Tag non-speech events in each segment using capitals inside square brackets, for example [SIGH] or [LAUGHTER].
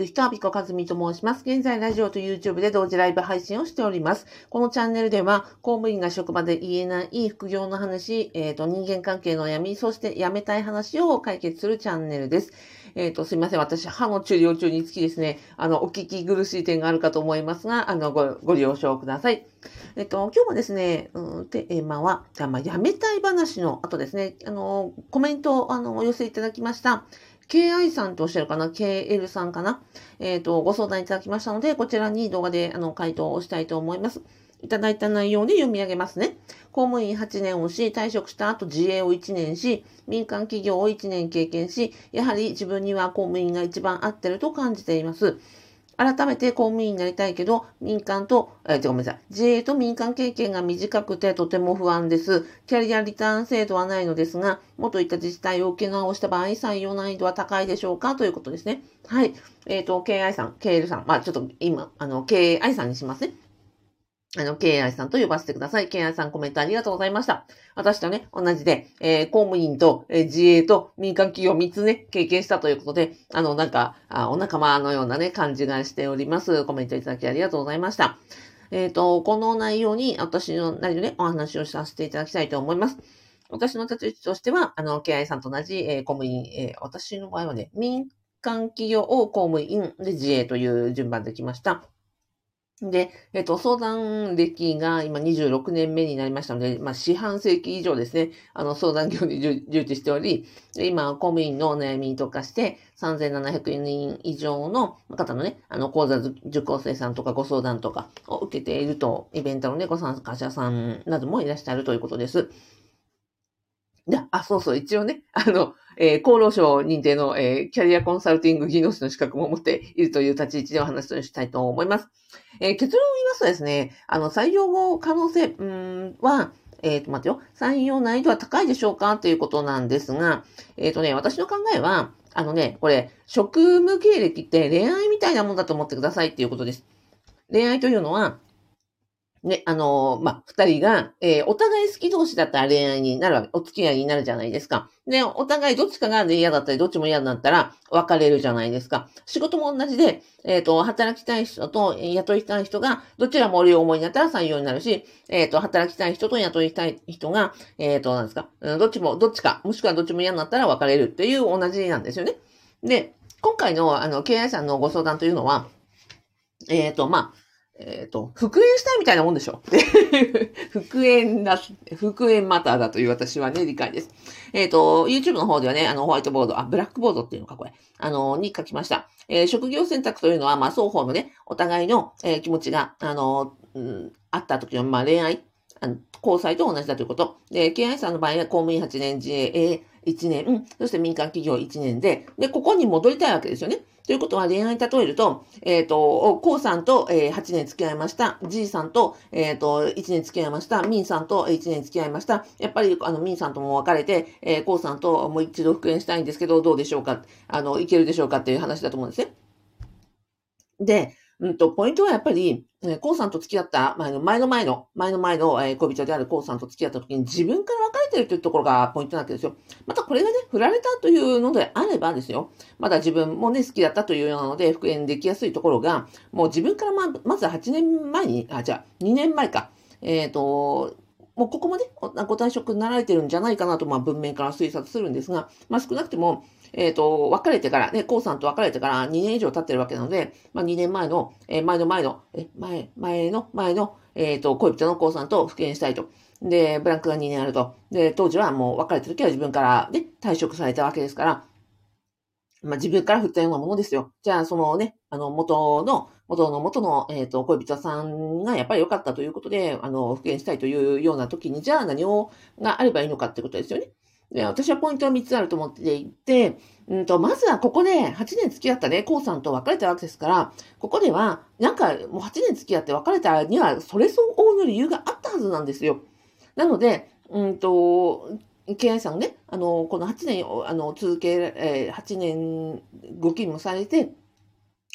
く人、アビコカズミと申します。現在、ラジオと YouTube で同時ライブ配信をしております。このチャンネルでは、公務員が職場で言えない副業の話、えっ、ー、と、人間関係の闇、そして辞めたい話を解決するチャンネルです。えっ、ー、と、すいません。私、歯の治療中につきですね、あの、お聞き苦しい点があるかと思いますが、あの、ご、ご了承ください。えっ、ー、と、今日もですね、うん、テーマは、じゃあ、まあ、辞めたい話の後ですね、あの、コメントを、あの、お寄せいただきました。KI さんとおっしゃるかな ?KL さんかな？えっ、ー、と、ご相談いただきましたので、こちらに動画であの回答をしたいと思います。いただいた内容で読み上げますね。公務員8年をし、退職した後自営を1年し、民間企業を1年経験し、やはり自分には公務員が一番合ってると感じています。改めて公務員になりたいけど、民間と、えー、ごめんなさい。自営と民間経験が短くてとても不安です。キャリアリターン制度はないのですが、元いった自治体を受け直した場合、採用難易度は高いでしょうか？ということですね。はい。えっ、ー、と、KI さん、KL さん。まあ、ちょっと今、あの、KI さんにしますね。あの、KI さんと呼ばせてください。KI さんコメントありがとうございました。私とね、同じで、えー、公務員と、えー、自営と民間企業3つね、経験したということで、あの、なんか、あお仲間のようなね、感じがしております。コメントいただきありがとうございました。えっ、ー、と、この内容に私のなりのね、お話をさせていただきたいと思います。私の立ち位置としては、あの、KI さんと同じ、えー、公務員、えー、私の場合はね、民間企業を公務員で自営という順番できました。で、えっと、相談歴が今26年目になりましたので、まあ、四半世紀以上ですね、あの、相談業に [LAUGHS] 従事しており、今、公務員のお悩みとかして、3700人以上の方のね、あの、講座受講生さんとかご相談とかを受けていると、イベントのね、ご参加者さんなどもいらっしゃるということです。で、あ、そうそう、一応ね、あの、えー、厚労省認定の、えー、キャリアコンサルティング技能士の資格も持っているという立ち位置でお話をしたいと思います。えー、結論を言いますとですね、あの、採用後可能性、うんは、えっ、と、待ってよ。採用難易度は高いでしょうかということなんですが、えっ、とね、私の考えは、あのね、これ、職務経歴って恋愛みたいなもんだと思ってくださいっていうことです。恋愛というのは、ね、あの、まあ、二人が、えー、お互い好き同士だったら恋愛になるわけ、お付き合いになるじゃないですか。で、お互いどっちかが嫌だったり、どっちも嫌だったら別れるじゃないですか。仕事も同じで、えっ、ー、と、働きたい人と雇いたい人が、どちらも両思いになったら採用になるし、えっ、と、働きたい人と雇いたい人が、えっ、と、なんですか、どっちも、どっちか、もしくはどっちも嫌になったら別れるっていう同じなんですよね。で、今回の、あの、経営さんのご相談というのは、えっ、と、まあ、えっ、ー、と、復縁したいみたいなもんでしょ。[LAUGHS] 復縁だ、復縁マターだという私はね、理解です。えっ、ー、と、YouTube の方ではね、あの、ホワイトボード、あ、ブラックボードっていうのか、これ。あの、に書きました。えー、職業選択というのは、まあ、双方のね、お互いの、えー、気持ちが、あの、うん、あった時の、まあ、恋愛、あの交際と同じだということ。で、KI さんの場合は公務員8年、自営1年、そして民間企業1年で、で、ここに戻りたいわけですよね。ということは恋愛に例えると、えっ、ー、と、こうさんと、えー、8年付き合いました。じいさんと、えっ、ー、と、1年付き合いました。みんさんと1年付き合いました。やっぱり、あの、みんさんとも別れて、えー、こうさんともう一度復縁したいんですけど、どうでしょうか？あの、いけるでしょうか？っていう話だと思うんですね。で、うんと、ポイントはやっぱり、えー、コウさんと付き合った、前の前の前の、前の前の、えー、恋人であるコウさんと付き合った時に自分から別れてるというところがポイントなわけですよ。またこれがね、振られたというのであればですよ。まだ自分もね、好きだったというようなので、復縁できやすいところが、もう自分からま、まず8年前に、あ、じゃあ、2年前か。えっ、ー、と、もうここもね、ご退職になられてるんじゃないかなと、まあ文面から推察するんですが、まあ少なくても、えっ、ー、と、別れてから、ね、コウさんと別れてから2年以上経ってるわけなので、まあ2年前の、えー、前の前の、え、前、前の、前の、えっ、ー、と、恋人のコウさんと復縁したいと。で、ブランクが2年あると。で、当時はもう別れた時は自分からね、退職されたわけですから、まあ自分から振ったようなものですよ。じゃあ、そのね、あの、元の、元の元の、えっ、ー、と、恋人さんがやっぱり良かったということで、あの、復縁したいというような時に、じゃあ何を、があればいいのかってことですよね。で、私はポイントは3つあると思っていて、うんと、まずはここで8年付き合ったね、コウさんと別れたわけですから、ここでは、なんかもう8年付き合って別れたには、それ相応の理由があったはずなんですよ。なので、うんと、ケアさんね、あの、この8年、あの、続け、えー、8年ご勤務されて、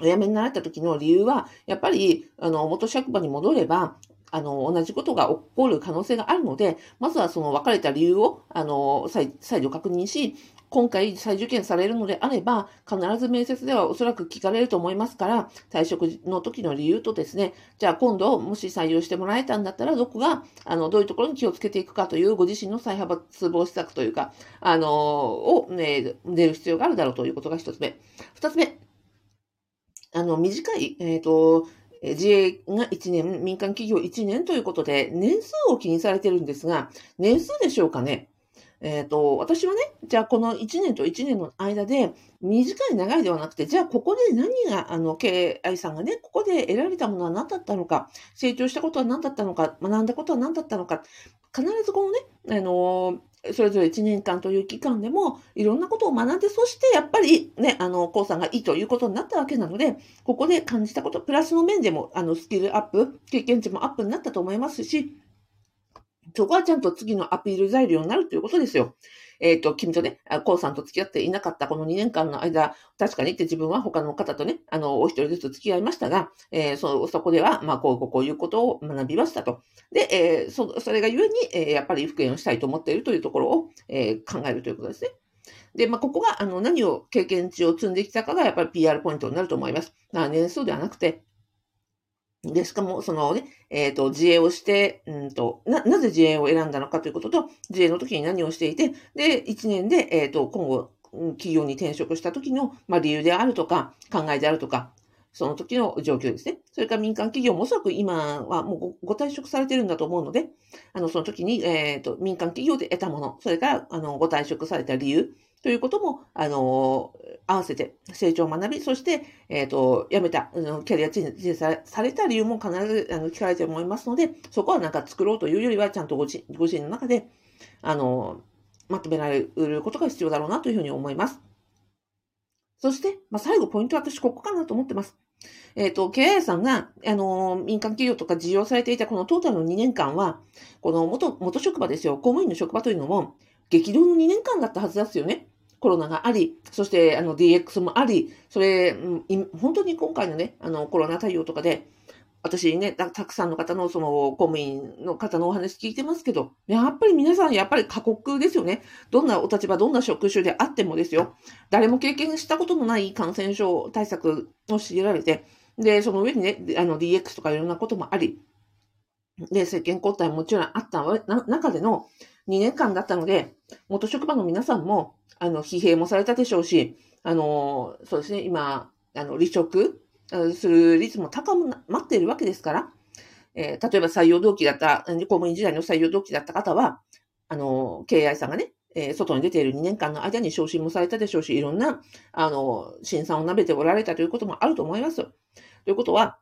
お辞めになられた時の理由は、やっぱり、あの、元職場に戻れば、あの、同じことが起こる可能性があるので、まずはその別れた理由を、あの、再再度確認し、今回再受験されるのであれば、必ず面接ではおそらく聞かれると思いますから、退職の時の理由とですね、じゃあ今度もし採用してもらえたんだったら、どこが、あの、どういうところに気をつけていくかというご自身の再派閥防止策というか、あの、を、ね、出る必要があるだろうということが一つ目。二つ目、あの、短い、えっ、ー、と、自営が1年、民間企業1年ということで、年数を気にされてるんですが、年数でしょうかね。えっ、ー、と、私はね、じゃあこの1年と1年の間で、短い長いではなくて、じゃあここで何が、あの、KI さんがね、ここで得られたものは何だったのか、成長したことは何だったのか、学んだことは何だったのか、必ずこのね、あのそれぞれ1年間という期間でも、いろんなことを学んで、そしてやっぱりね、あの、コウさんがいいということになったわけなので、ここで感じたこと、プラスの面でも、あの、スキルアップ、経験値もアップになったと思いますし、そこはちゃんと次のアピール材料になるということですよ。えっ、ー、と、君とね、コウさんと付き合っていなかったこの2年間の間、確かにって自分は他の方とね、あの、お一人ずつ付き合いましたが、えー、そ、そこでは、まあ、こう、こういうことを学びましたと。で、えー、そ、それがゆえに、えー、やっぱり復縁をしたいと思っているというところを、えー、考えるということですね。で、まあ、ここが、あの、何を経験値を積んできたかが、やっぱり PR ポイントになると思います。まあ、年数ではなくて、で、しかも、そのね、えっ、ー、と、自営をして、うんと、な、なぜ自営を選んだのかということと、自営の時に何をしていて、で、1年で、えっ、ー、と、今後、企業に転職した時の、まあ、理由であるとか、考えであるとか、その時の状況ですね。それから民間企業もおそらく今はもうご退職されてるんだと思うので、あの、その時に、えっ、ー、と、民間企業で得たもの、それから、あの、ご退職された理由、ということも、あの、合わせて成長を学び、そして、えっ、ー、と、辞めた、キャリアチェンジされた理由も必ずあの聞かれて思いますので、そこはなんか作ろうというよりは、ちゃんとご自ご自身の中で、あの、まとめられることが必要だろうなというふうに思います。そして、まあ、最後ポイントは私ここかなと思ってます。えっ、ー、と、経営さんが、あの、民間企業とか事業されていたこのトータルの2年間は、この元、元職場ですよ、公務員の職場というのも、激動の2年間だったはずですよね。コロナがあり、そしてあの DX もあり、それ、本当に今回のね、あのコロナ対応とかで、私ねた、たくさんの方のその公務員の方のお話聞いてますけど、やっぱり皆さんやっぱり過酷ですよね。どんなお立場、どんな職種であってもですよ。誰も経験したことのない感染症対策を強いられて、で、その上にね、あの DX とかいろんなこともあり、で、政権交代ももちろんあった中での2年間だったので、元職場の皆さんも、あの、疲弊もされたでしょうし、あの、そうですね、今、あの、離職する率も高まっているわけですから、えー、例えば採用動機だった、公務員時代の採用動機だった方は、あの、KI さんがね、えー、外に出ている2年間の間に昇進もされたでしょうし、いろんな、あの、審査をなべておられたということもあると思います。ということは、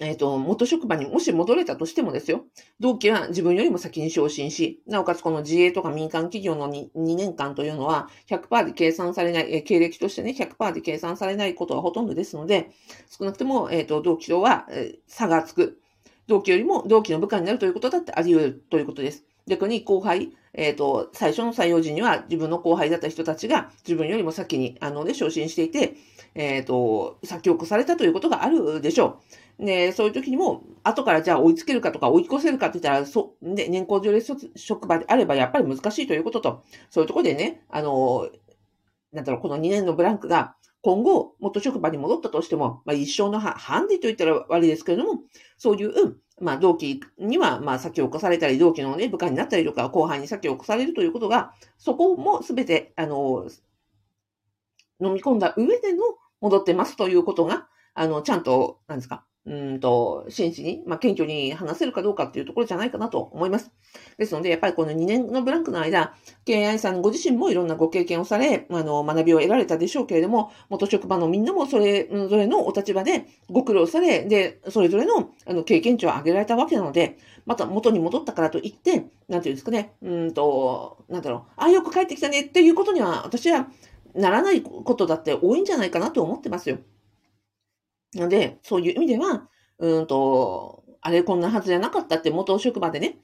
えっ、ー、と、元職場にもし戻れたとしてもですよ、同期は自分よりも先に昇進し、なおかつこの自営とか民間企業の 2, 2年間というのは100%で計算されない、えー、経歴としてね、100%で計算されないことはほとんどですので、少なくとも、えっ、ー、と、同期とは、え、差がつく。同期よりも同期の部下になるということだってあり得るということです。逆に後輩、えっ、ー、と、最初の採用時には自分の後輩だった人たちが自分よりも先に、あのね、昇進していて、えっ、ー、と、先を越されたということがあるでしょう。ね、そういう時にも、後からじゃあ追いつけるかとか追い越せるかって言ったら、そ、ね、年功序列職場であればやっぱり難しいということと、そういうところでね、あの、なんだろう、この2年のブランクが、今後、元職場に戻ったとしても、まあ、一生のハンディと言ったら悪いですけれども、そういう、まあ、同期には、まあ、先を越されたり、同期のね、部下になったりとか、後輩に先を越されるということが、そこもすべて、あの、飲み込んだ上での戻ってますということが、あの、ちゃんと、なんですか、うんと、真摯に、まあ、謙虚に話せるかどうかっていうところじゃないかなと思います。ですので、やっぱりこの2年のブランクの間、KI さんご自身もいろんなご経験をされ、あの、学びを得られたでしょうけれども、元職場のみんなもそれぞれのお立場でご苦労され、で、それぞれのあの経験値を上げられたわけなので、また元に戻ったからといって、なんていうんですかね、うんと、なんだろう、あ、よく帰ってきたねっていうことには、私はならないことだって多いんじゃないかなと思ってますよ。ので、そういう意味では、うんと、あれこんなはずじゃなかったって元職場でね、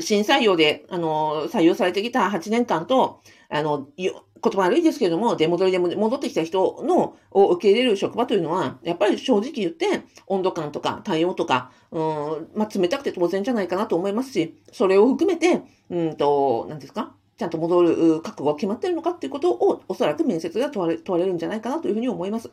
新採用で、あの、採用されてきた8年間と、あの、言葉悪いですけれども、出戻りで戻ってきた人の、を受け入れる職場というのは、やっぱり正直言って、温度感とか対応とか、うん、まあ、冷たくて当然じゃないかなと思いますし、それを含めて、うんと、何ですか？ちゃんと戻る覚悟は決まってるのかっていうことを、おそらく面接が問われ問われるんじゃないかなというふうに思います。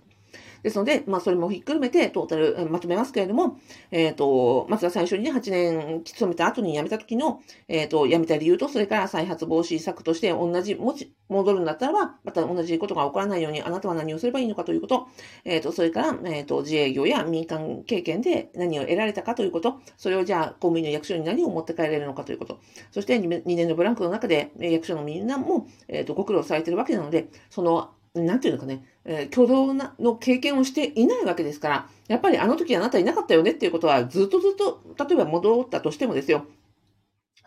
ですので、まあ、それもひっくるめてトータルまとめますけれども、えっ、ー、と、まずは最初にね、8年勤めた後に辞めた時の、えっ、ー、と、辞めた理由と、それから再発防止策として同じ、もし戻るんだったらば、また同じことが起こらないように、あなたは何をすればいいのかということ、えっ、ー、と、それから、えっ、と、自営業や民間経験で何を得られたかということ、それをじゃあ、公務員の役所に何を持って帰れるのかということ、そして2年のブランクの中で、役所のみんなも、えっ、と、ご苦労されているわけなので、そのなんていうのかね、えー、共同なの経験をしていないわけですから、やっぱりあの時あなたいなかったよねっていうことは、ずっとずっと、例えば戻ったとしてもですよ、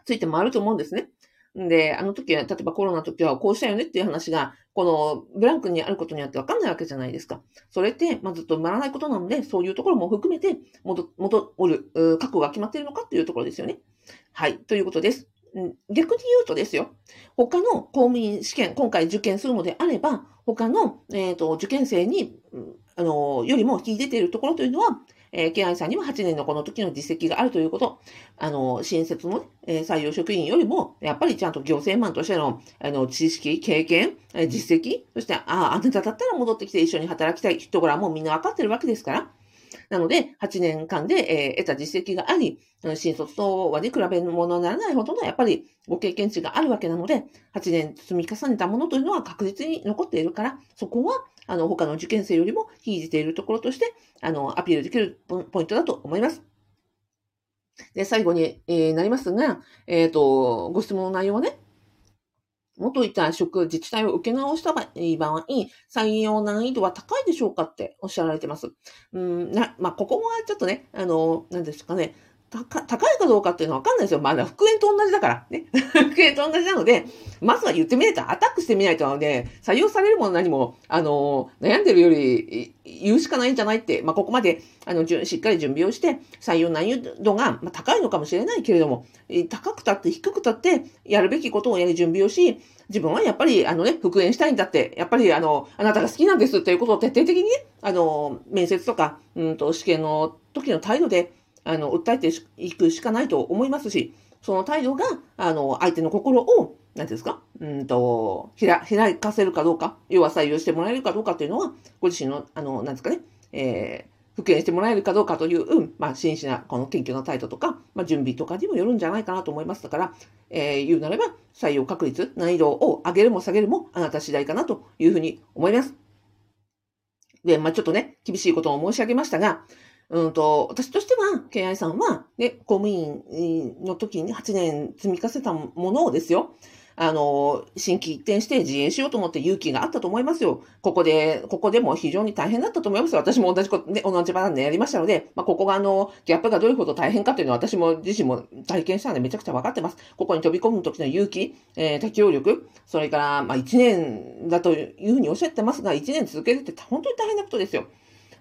ついて回ると思うんですね。で、あの時は、例えばコロナの時はこうしたよねっていう話が、このブランクにあることによってわかんないわけじゃないですか。それって、まあ、ずっと埋まらないことなので、そういうところも含めて戻、戻る、覚悟が決まっているのかっていうところですよね。はい。ということです。逆に言うとですよ、他の公務員試験、今回受験するのであれば、他の、えーと、受験生に、あの、よりも引き出ているところというのは、えー、ケアイさんには8年のこの時の実績があるということ、あの、新設の、えー、採用職員よりも、やっぱりちゃんと行政マンとしての、あの、知識、経験、えー、実績、そして、ああ、あなただったら戻ってきて一緒に働きたい。人柄もみんな分かってるわけですから、なので、8年間で、えー、得た実績があり、新卒とはに比べるものにならないほどの、やっぱりご経験値があるわけなので、8年積み重ねたものというのは確実に残っているから、そこは、あの、他の受験生よりも引いているところとして、あの、アピールできるポイントだと思います。で、最後に、えー、なりますが、えっ、ー、と、ご質問の内容はね、元いた職、自治体を受け直した場合、採用難易度は高いでしょうかっておっしゃられてます。うん、な、まあ、ここはちょっとね、あの、何ですかね、高高いかどうかっていうのはわかんないですよ。まだ復縁と同じだから。ね。[LAUGHS] 復縁と同じなので、まずは言ってみないと、アタックしてみないと、ね、採用されるもの何も、あの、悩んでるより言うしかないんじゃないって、まあ、ここまで、あの、しっかり準備をして、採用難易度が、まあ、高いのかもしれないけれども、高くたって低くたって、やるべきことをやり準備をし、自分はやっぱり、あのね、復縁したいんだって、やっぱり、あの、あなたが好きなんですっていうことを徹底的にね、あの、面接とか、うんと、試験の時の態度で、あの、訴えていくしかないと思いますし、その態度が、あの、相手の心を、何ですか？うんと、ひら、開かせるかどうか、要は採用してもらえるかどうかっていうのは、ご自身の、あの、何ですかね、えー、復縁してもらえるかどうかという、まあ、真摯な、この謙虚な態度とか、まあ、準備とかにもよるんじゃないかなと思います。だから、えー、言うなれば、採用確率、難易度を上げるも下げるも、あなた次第かなというふうに思います。で、まあ、ちょっとね、厳しいことを申し上げましたが、うんと、私としては、敬愛さんは、ね、公務員の時に8年積み重ねたものをですよ、あの、新規一転して自営しようと思って勇気があったと思いますよ。ここで、ここでも非常に大変だったと思いますよ。私も同じこと、ね、同じ場なんでやりましたので、まあ、ここがあの、ギャップがどれほど大変かというのは私も自身も体験したのでめちゃくちゃ分かってます。ここに飛び込む時の勇気、えー、適応力、それから、まあ、1年だというふうにおっしゃってますが、1年続けるって本当に大変なことですよ。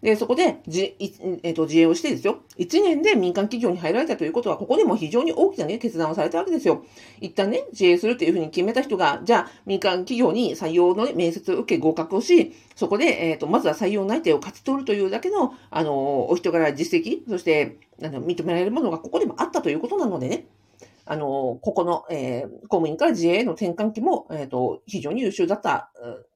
で、そこで、じ、えっ、ー、と、自営をしてですよ。1年で民間企業に入られたということは、ここでも非常に大きなね、決断をされたわけですよ。一旦ね、自営するというふうに決めた人が、じゃあ、民間企業に採用の、ね、面接を受け合格をし、そこで、えっ、ー、と、まずは採用内定を勝ち取るというだけの、あの、お人柄実績、そして、あの、認められるものがここでもあったということなのでね。あの、ここの、えー、公務員から自営への転換期も、えっ、ー、と、非常に優秀だった、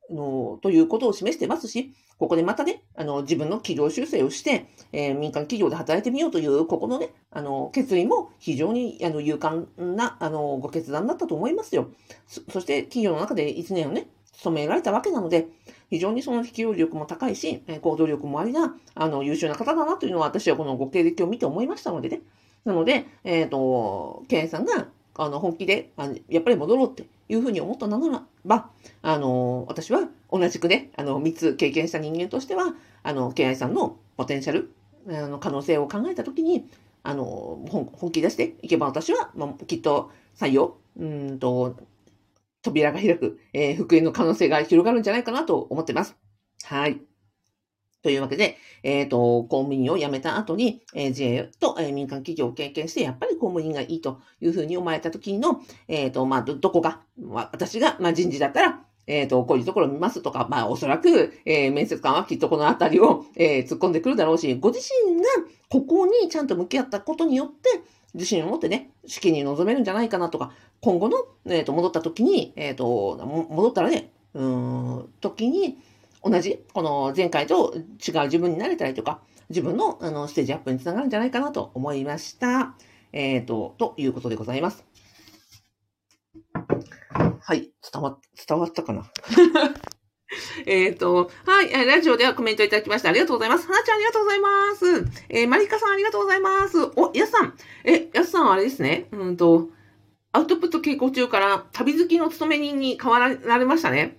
の、ということを示してますし、ここでまたね、あの、自分の企業修正をして、えー、民間企業で働いてみようという、ここのね、あの、決意も非常に、あの、勇敢な、あの、ご決断だったと思いますよ。そして、企業の中で1年をね、勤められたわけなので、非常にその適応力も高いし、行動力もありな、あの、優秀な方だなというのは私はこのご経歴を見て思いましたのでね。なので、えっ、ー、と、経営さんが、あの、本気で、やっぱり戻ろうっていうふうに思ったならば、あの、私は同じくね、あの、3つ経験した人間としては、あの、ケイさんのポテンシャル、あの、可能性を考えたときに、あの、本気出していけば私は、まあ、きっと採用、うんと、扉が開く、えー、復縁の可能性が広がるんじゃないかなと思ってます。はい。というわけで、えっ、ー、と、公務員を辞めた後に、えー、自営と、えー、民間企業を経験して、やっぱり公務員がいいというふうに思われた時の、えっ、ー、と、まあ、ど、どこが、私が、まあ、人事だったら、えっ、ー、と、こういうところを見ますとか、まあ、おそらく、えー、面接官はきっとこのあたりを、えー、突っ込んでくるだろうし、ご自身がここにちゃんと向き合ったことによって、自信を持ってね、試験に臨めるんじゃないかなとか、今後の、えっ、と、戻った時に、えっ、と、戻ったらね、うん、時に、同じ、この前回と違う自分になれたりとか、自分のあのステージアップにつながるんじゃないかなと思いました。えっ、ー、と、ということでございます。はい、伝わ、伝わったかな？[LAUGHS] えっと、はい、ラジオではコメントいただきましてありがとうございます。はなちゃんありがとうございます。えー、まりかさんありがとうございます。お、やすさん。え、やすさんあれですね。うんと、アウトプット傾向中から旅好きの勤め人に変わられましたね。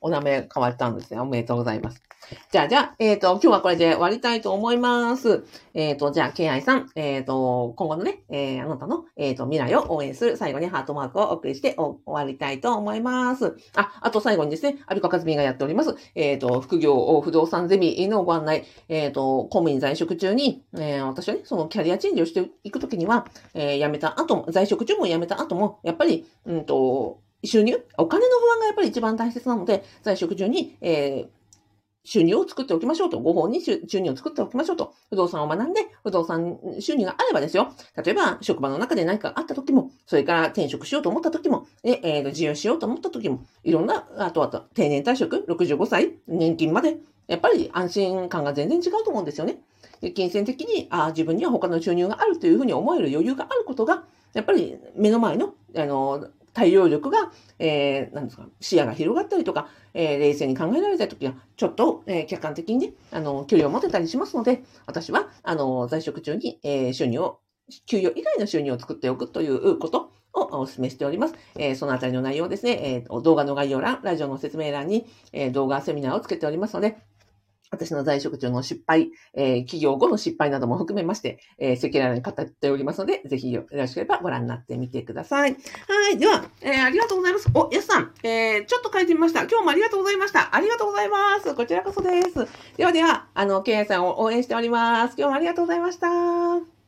お、名前変わったんですね。おめでとうございます。じゃあ、じゃあ、えっ、ー、と、今日はこれで終わりたいと思います。えっ、ー、と、じゃあ、ケイアイさん、えっ、ー、と、今後のね、えー、あなたの、えっ、と、未来を応援する最後にハートマークをお送りして終わりたいと思います。あ、あと最後にですね、アビコカズミがやっております、えっ、と、副業不動産ゼミのご案内、えっ、と、公務員在職中に、え、私はね、そのキャリアチェンジをしていくときには、えー、辞めた後も、在職中も辞めた後も、やっぱり、うんと、収入？お金の不安がやっぱり一番大切なので、在職中に、えー、収入を作っておきましょうと。ご本に収入を作っておきましょうと。不動産を学んで、不動産収入があればですよ。例えば、職場の中で何かあった時も、それから転職しようと思った時も、ええー、自由しようと思った時も、いろんな、あとあと、定年退職、65歳、年金まで、やっぱり安心感が全然違うと思うんですよね。で金銭的に、ああ、自分には他の収入があるというふうに思える余裕があることが、やっぱり目の前の、あの、対応力が、えー、なんですか、視野が広がったりとか、えー、冷静に考えられたときは、ちょっと、えー、客観的にね、あの、距離を持てたりしますので、私は、あの、在職中に、え、収入を、給与以外の収入を作っておくということをお勧めしております。えー、そのあたりの内容ですね、えー、動画の概要欄、ラジオの説明欄に、え、動画セミナーをつけておりますので、私の在職中の失敗、えー、企業後の失敗なども含めまして、えー、赤裸々に語っておりますので、ぜひよろしければご覧になってみてください。はい。では、えー、ありがとうございます。お、やすさん、えー、ちょっと書いてみました。今日もありがとうございました。ありがとうございます。こちらこそです。ではでは、あの、ケイさんを応援しております。今日もありがとうございました。